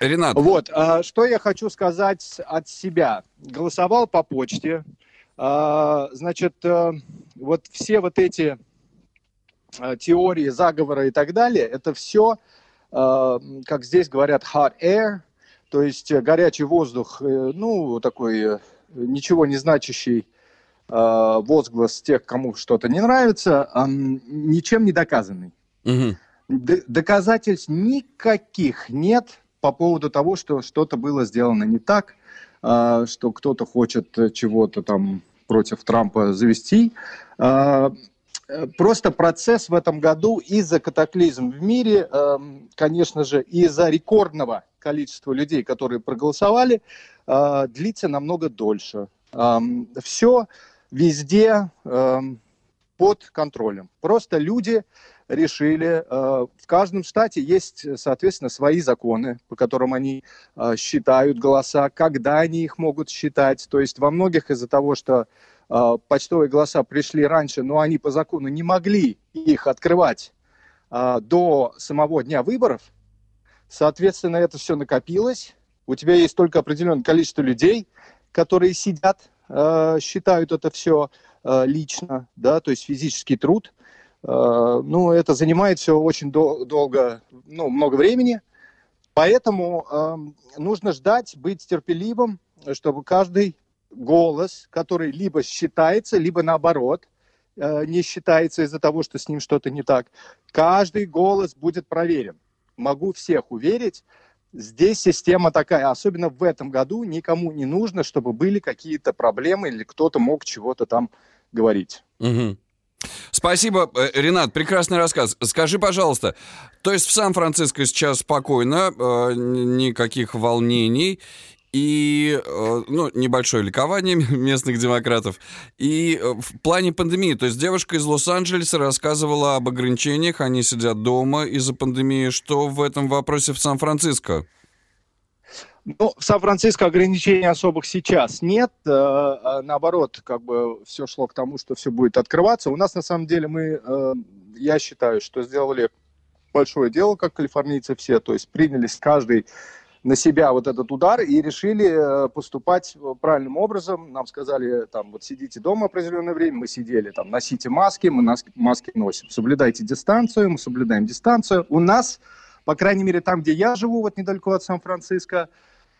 Ренат, вот, а, что я хочу сказать от себя. Голосовал по почте. А, Значит, э, вот все вот эти э, теории заговора и так далее, это все, как здесь говорят, hot air, то есть э, горячий воздух, э, ну, такой э, ничего не значащий э, возглас тех, кому что-то не нравится, ам, ничем не доказанный. Д- доказательств никаких нет по поводу того, что что-то было сделано не так, а, что кто-то хочет чего-то там против Трампа завести. А, Просто процесс в этом году из-за катаклизм в мире, эм, конечно же, из-за рекордного количества людей, которые проголосовали, длится намного дольше. Все везде под контролем. Просто люди решили, э, в каждом штате есть, соответственно, свои законы, по которым они э, считают голоса, когда они их могут считать. То есть во многих из-за того, что э, почтовые голоса пришли раньше, но они по закону не могли их открывать до самого дня выборов, соответственно, это все накопилось. У тебя есть только определенное количество людей, которые сидят, считают это все лично, да, то есть физический труд. Э, Ну, это занимает все очень дол- долго, ну, много времени. Поэтому эм, нужно ждать, быть терпеливым, чтобы каждый голос, который либо считается, либо наоборот э, не считается из-за того, что с ним что-то не так, каждый голос будет проверен. Могу всех уверить, здесь система такая, особенно в этом году никому не нужно, чтобы были какие-то проблемы или кто-то мог чего-то там говорить. Мгм. Спасибо, э, Ренат, прекрасный рассказ. Скажи, пожалуйста, то есть в Сан-Франциско сейчас спокойно, э, никаких волнений и, э, ну, небольшое ликование местных демократов. И в плане пандемии, то есть девушка из Лос-Анджелеса рассказывала об ограничениях, они сидят дома из-за пандемии. Что в этом вопросе в Сан-Франциско? Ну, в Сан-Франциско ограничений особых сейчас нет. Э, э, Наоборот, как бы все шло к тому, что все будет открываться. У нас, на самом деле, мы, э, я считаю, что сделали большое дело, как калифорнийцы все. То есть принялись каждый на себя вот этот удар и решили э, поступать правильным образом. Нам сказали, там, вот сидите дома определенное время, мы сидели, там, носите маски, мы маски носим. Соблюдайте дистанцию, мы соблюдаем дистанцию. У нас, по крайней мере, там, где я живу, вот недалеко от Сан-Франциско, а,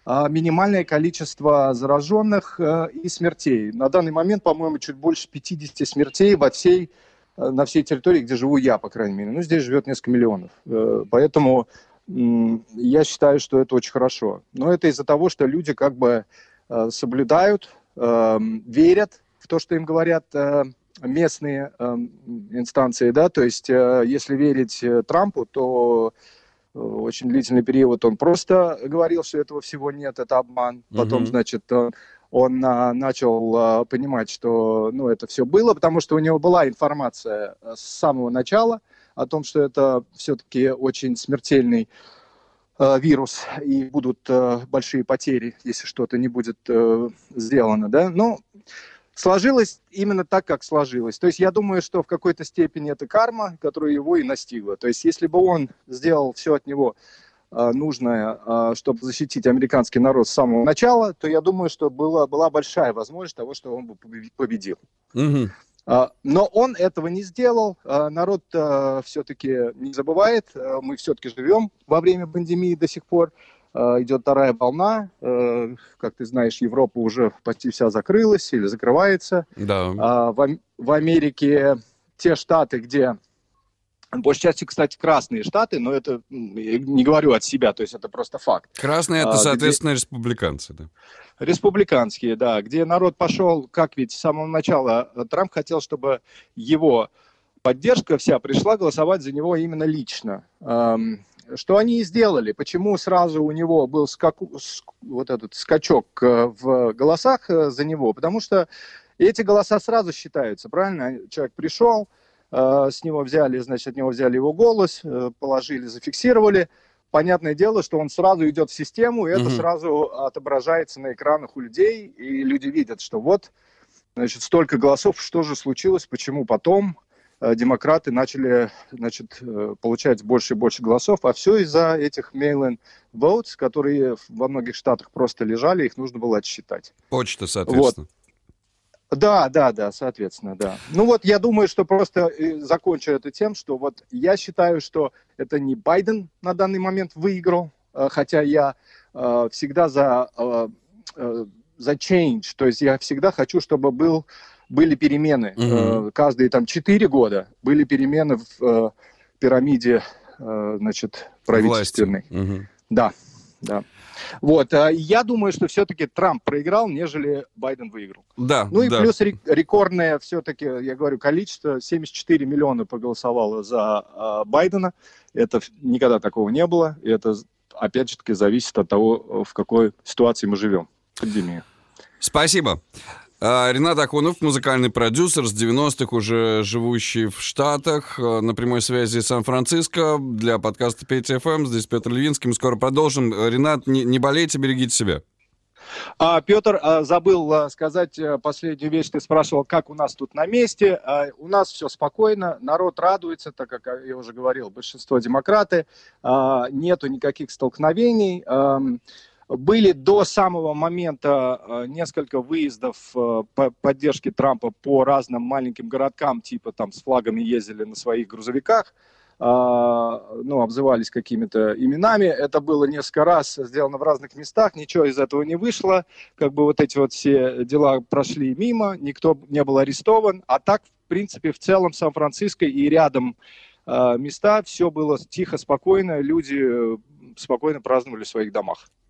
минимальное количество зараженных э, и смертей. На данный момент, по-моему, чуть больше 50 смертей во всей, э, на всей территории, где живу я, по крайней мере. Ну, здесь живет несколько миллионов. Э, Поэтому я считаю, что это очень хорошо. Но это из-за того, что люди как бы соблюдают, верят в то, что им говорят местные инстанции, да, то есть если верить Трампу, то очень длительный период он просто говорил, что этого всего нет, это обман. Потом, Мгм. значит, э, он а, начал а, понимать, что ну, это все было, потому что у него была информация э, с самого начала о том, что это все-таки очень смертельный э, вирус и будут э, большие потери, если что-то не будет э, сделано, да. Но сложилось именно так, как сложилось. То есть я думаю, что в какой-то степени это карма, которая его и настигла. То есть если бы он сделал все от него э, нужное, э, чтобы защитить американский народ с самого начала, то я думаю, что была, была большая возможность того, что он бы побе- победил. А, Но он этого не сделал. А, Народ все-таки не забывает. А, Мы все-таки живем во время пандемии до сих пор. А, Идет вторая волна. А, Как ты знаешь, Европа уже почти вся закрылась или закрывается. Да. А, В Ам- в Америке те штаты, где большей части, кстати, красные штаты, но это не говорю от себя, то есть это просто факт. Красные это, а, где- соответственно, республиканцы. Да. Республиканские, да, где народ пошел, как ведь с самого начала э, Трамп хотел, чтобы его поддержка вся пришла голосовать за него именно лично. Что они и сделали? Почему сразу у него был скаку- ск- вот этот скачок э, в голосах э, за него? Потому что эти голоса сразу считаются, правильно? Человек пришел, э, с него взяли, значит, от него взяли его голос, положили, зафиксировали. Понятное дело, что он сразу идет в систему, и это Мгм. сразу отображается на экранах у людей, и люди видят, что вот, значит, столько голосов, что же случилось, почему потом демократы начали, значит, э, получать больше и больше голосов, а все из-за этих mail-in votes, которые во многих штатах просто лежали, их нужно было отсчитать. Почта, соответственно. Да, да, да, соответственно, да. Ну вот я думаю, что просто э, закончу это тем, что вот я считаю, что это не Байден на данный момент выиграл, э, хотя я э, всегда за, э, э, за change, то есть я всегда хочу, чтобы был, были перемены. Э, каждые там четыре года были перемены в э, пирамиде, э, значит, правительственной. Власти. Мгм. Да, да. Вот, э, я думаю, что все-таки Трамп проиграл, нежели Байден выиграл. Да, Ну и да. плюс рек- рекордное все-таки, я говорю, количество, 74 миллиона проголосовало за а, Байдена. Это никогда такого не было. И это, опять же таки, зависит от того, в какой ситуации мы живем. Пандемия. Спасибо. А, Ренат Акунов, музыкальный продюсер с 90-х, уже живущий в Штатах, а, на прямой связи из Сан-Франциско для подкаста Петя ФМ. Здесь Петр Левинский. Мы скоро продолжим. Э, Ренат, не, не болейте, берегите себя. А, Петр, а, забыл сказать последнюю вещь. Ты спрашивал, как у нас тут на месте. У нас все спокойно, народ радуется, так как я уже говорил, большинство демократы. Нету никаких столкновений. Были до самого момента а, несколько выездов по поддержки Трампа по разным маленьким городкам, типа там с флагами ездили на своих грузовиках а, ну, обзывались какими-то именами. Это было несколько раз сделано в разных местах, ничего из этого не вышло. Как бы вот эти вот все дела прошли мимо, никто не был арестован. А так, в принципе, в целом Сан-Франциско и рядом а, места все было тихо, спокойно, люди э, спокойно праздновали в своих домах.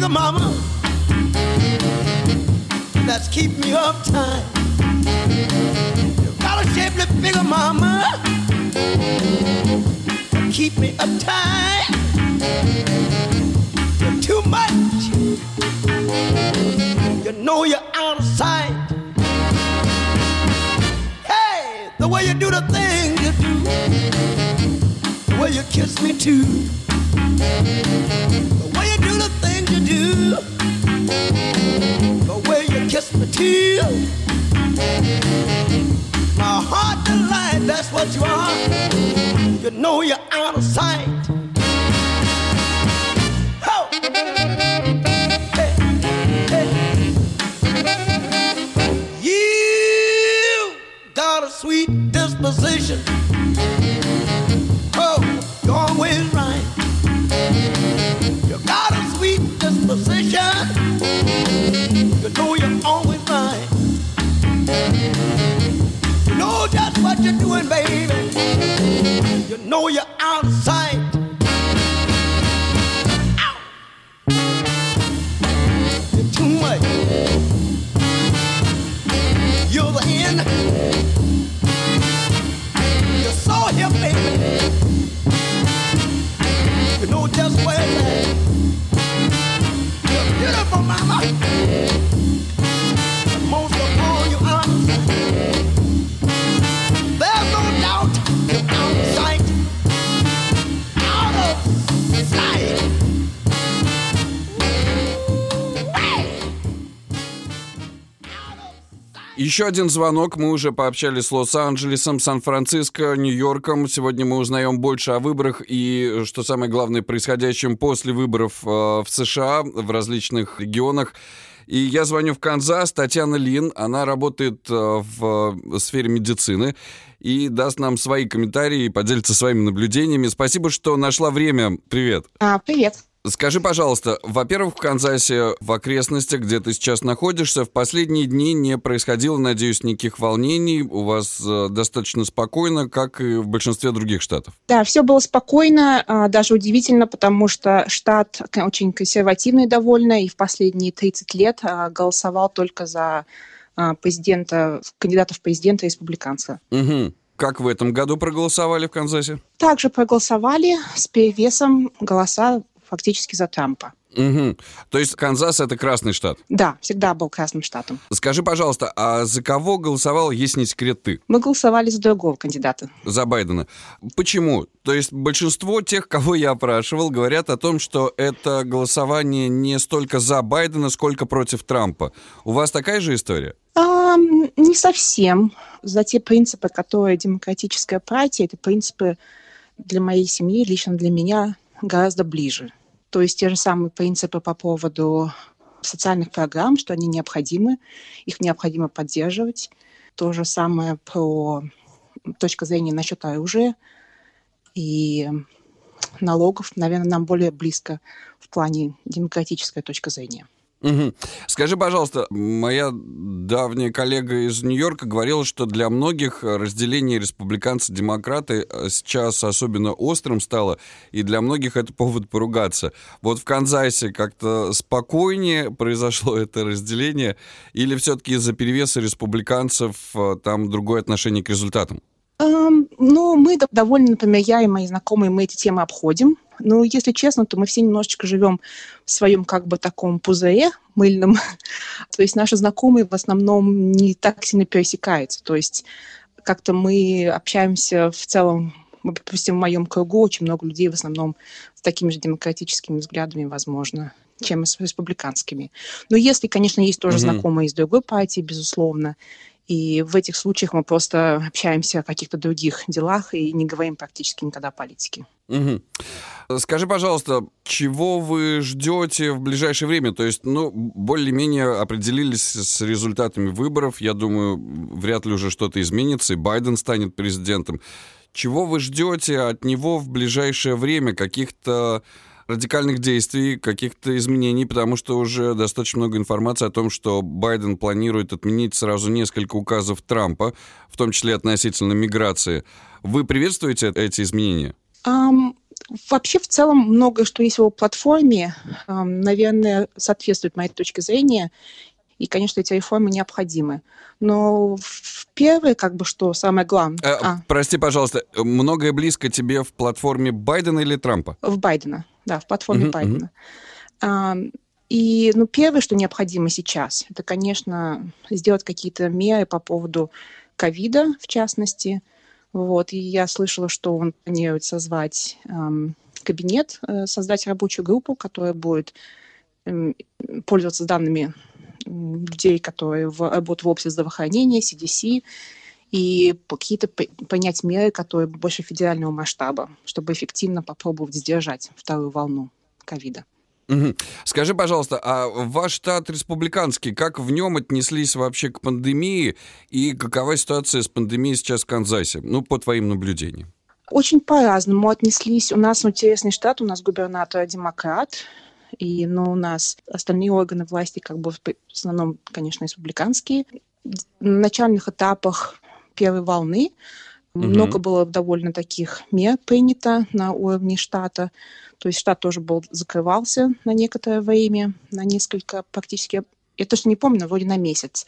figure, mama. That's keeping you uptight. Got a shapely figure, mama. Keep me uptight. You're too much. You know you're out of sight. Hey, the way you do the thing you do, the way you kiss me too, kiss me too. My heart delight, that's what you are. You know you're out of sight. Еще один звонок. Мы уже пообщались с Лос-Анджелесом, Сан-Франциско, Нью-Йорком. Сегодня мы узнаем больше о выборах и, что самое главное, происходящем после выборов э, в США, в различных регионах. И я звоню в Канзас. Татьяна Лин, она работает э, в э, сфере медицины и даст нам свои комментарии и поделится своими наблюдениями. Спасибо, что нашла время. Привет. А, привет. Скажи, пожалуйста, во-первых, в Канзасе, в окрестностях, где ты сейчас находишься, в последние дни не происходило, надеюсь, никаких волнений. У вас э, достаточно спокойно, как и в большинстве других штатов. Да, все было спокойно, а, даже удивительно, потому что штат очень консервативный довольно, и в последние 30 лет а, голосовал только за а, президента, кандидатов в президента республиканца. Угу. Как в этом году проголосовали в Канзасе? Также проголосовали с перевесом голоса фактически за Трампа. Угу. То есть Канзас это красный штат. Да, всегда был красным штатом. Скажи, пожалуйста, а за кого голосовал, если не секрет, ты? Мы голосовали за другого кандидата. За Байдена. Почему? То есть большинство тех, кого я опрашивал, говорят о том, что это голосование не столько за Байдена, сколько против Трампа. У вас такая же история? А, не совсем. За те принципы, которые демократическая партия, это принципы для моей семьи, лично для меня, гораздо ближе. То есть те же самые принципы по поводу социальных программ, что они необходимы, их необходимо поддерживать. То же самое про точка зрения насчет оружия и налогов, наверное, нам более близко в плане демократической точки зрения. Мгм. Скажи, пожалуйста, моя давняя коллега из Нью-Йорка говорила, что для многих разделение республиканцы-демократы э, сейчас особенно острым стало, и для многих это повод поругаться. Вот в Канзасе как-то спокойнее произошло это разделение, или все-таки из-за перевеса республиканцев э, там другое отношение к результатам? Ну, мы довольно, например, я и мои знакомые, мы эти темы обходим. Но, если честно, то мы все немножечко живем в своем как бы таком пузыре мыльном. то есть наши знакомые в основном не так сильно пересекаются. То есть как-то мы общаемся в целом, допустим, в моем кругу очень много людей в основном с такими же демократическими взглядами, возможно, чем и с республиканскими. Но если, конечно, есть тоже Мгм. знакомые из другой партии, безусловно, и в этих случаях мы просто общаемся о каких-то других делах и не говорим практически никогда о политике. Мгм. Скажи, пожалуйста, чего вы ждете в ближайшее время? То есть, ну, более-менее определились с результатами выборов. Я думаю, вряд ли уже что-то изменится, и Байден станет президентом. Чего вы ждете от него в ближайшее время? Каких-то радикальных действий, каких-то изменений, потому что уже достаточно много информации о том, что Байден планирует отменить сразу несколько указов Трампа, в том числе относительно миграции. Вы приветствуете эти изменения? Ам, вообще, в целом, многое, что есть в его платформе, наверное, соответствует моей точке зрения. И, конечно, эти реформы необходимы. Но первое, как бы, что самое главное... Э, а, Прости, пожалуйста, многое близко тебе в платформе Байдена или Трампа? в Байдена, да, в платформе Мгм, Байдена. Ам, И, ну, первое, что необходимо сейчас, это, конечно, сделать какие-то меры по поводу ковида, в частности. Вот, и я слышала, что он планирует созвать ам, кабинет, э, создать рабочую группу, которая будет м, пользоваться данными людей, которые в, работают в области здравоохранения, CDC, и какие-то принять меры, которые больше федерального масштаба, чтобы эффективно попробовать сдержать вторую волну ковида. Скажи, пожалуйста, а ваш штат республиканский, как в нем отнеслись вообще к пандемии и какова ситуация с пандемией сейчас в Канзасе? Ну, по твоим наблюдениям. Очень по-разному отнеслись. У нас интересный штат, у нас губернатор демократ, и ну, у нас остальные органы власти как бы в основном, конечно, республиканские. На начальных этапах первой волны Мгм. много было довольно таких мер принято на уровне штата. То есть штат тоже был, закрывался на некоторое время, на несколько практически, я точно не помню, но вроде на месяц.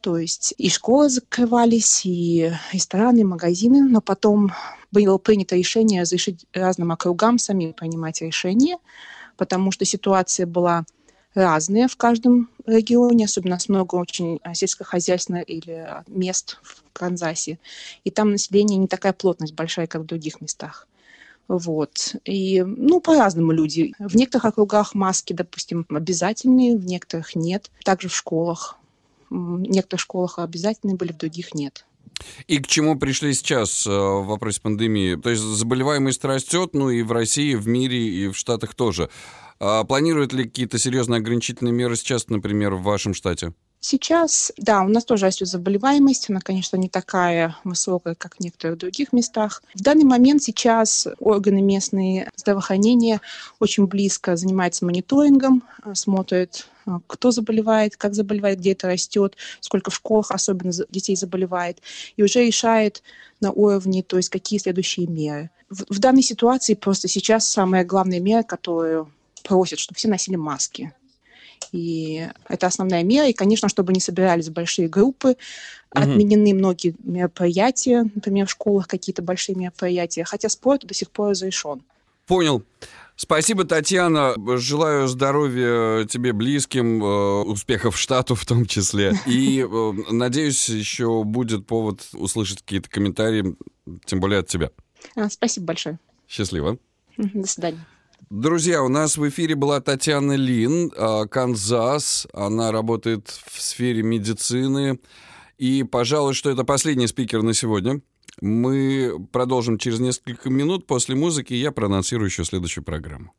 То есть и школы закрывались, и рестораны, и магазины, но потом было принято решение разрешить разным округам самим принимать решения, потому что ситуация была разная в каждом регионе, особенно с много очень а, сельскохозяйственных или а, мест в Канзасе. И там население не такая плотность большая, как в других местах. Вот. И, ну, по-разному люди. В некоторых округах маски, допустим, обязательные, в некоторых нет. Также в школах в некоторых школах обязательны были, в других нет. И к чему пришли сейчас э, в вопросе пандемии? То есть заболеваемость растет, ну и в России, в мире, и в Штатах тоже. А планируют ли какие-то серьезные ограничительные меры сейчас, например, в вашем штате? Сейчас, да, у нас тоже растет заболеваемость. Она, конечно, не такая высокая, как в некоторых других местах. В данный момент сейчас органы местные здравоохранения очень близко занимаются мониторингом, э, смотрят, э, кто заболевает, как заболевает, где это растет, сколько в школах особенно детей заболевает, и уже решает на уровне, то есть какие следующие меры. В, в данной ситуации просто сейчас самая главная мера, которую просят, чтобы все носили маски. И это основная мера. И, конечно, чтобы не собирались большие группы, Мгм. отменены многие мероприятия, например, в школах какие-то большие мероприятия, хотя спорт до сих пор разрешен. Понял. Спасибо, Татьяна. Желаю здоровья тебе близким, э, успехов штату в том числе. И э, надеюсь, еще будет повод услышать какие-то комментарии, тем более от тебя. А, Спасибо большое. Счастливо. До свидания. Друзья, у нас в эфире была Татьяна Лин, а, Канзас. Она работает в сфере медицины. И, пожалуй, что это последний спикер на сегодня. Мы продолжим через несколько минут после музыки, я проанонсирую еще следующую программу.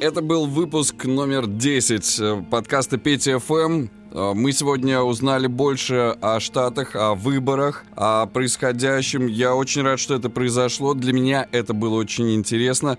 Это был выпуск номер 10 э, подкаста Пети ФМ. Э, Мы сегодня узнали больше о Штатах, о выборах, о происходящем. Я очень рад, что это произошло. Для меня это было очень интересно.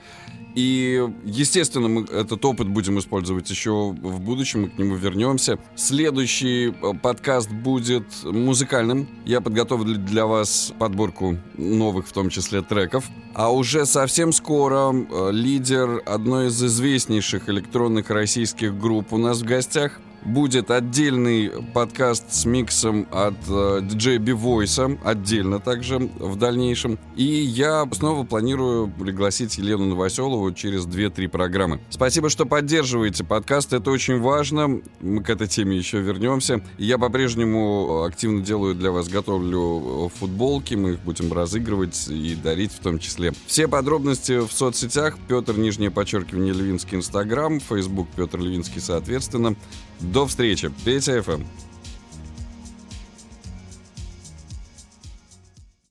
И, естественно, мы этот опыт будем использовать еще в будущем, мы к нему вернемся. Следующий э, подкаст будет музыкальным. Я подготовлю для вас подборку новых, в том числе, треков. А уже совсем скоро э, лидер одной из известнейших электронных российских групп у нас в гостях будет отдельный подкаст с миксом от э, диджея Бивойса, отдельно также в дальнейшем. И я снова планирую пригласить Елену Новоселову через 2-3 программы. Спасибо, что поддерживаете подкаст, это очень важно. Мы к этой теме еще вернемся. Я по-прежнему активно делаю для вас, готовлю э, футболки, мы их будем разыгрывать и дарить в том числе. Все подробности в соцсетях. Петр, нижнее подчеркивание, Левинский, Инстаграм, Фейсбук, Петр Левинский, соответственно. До встречи. Петя ФМ.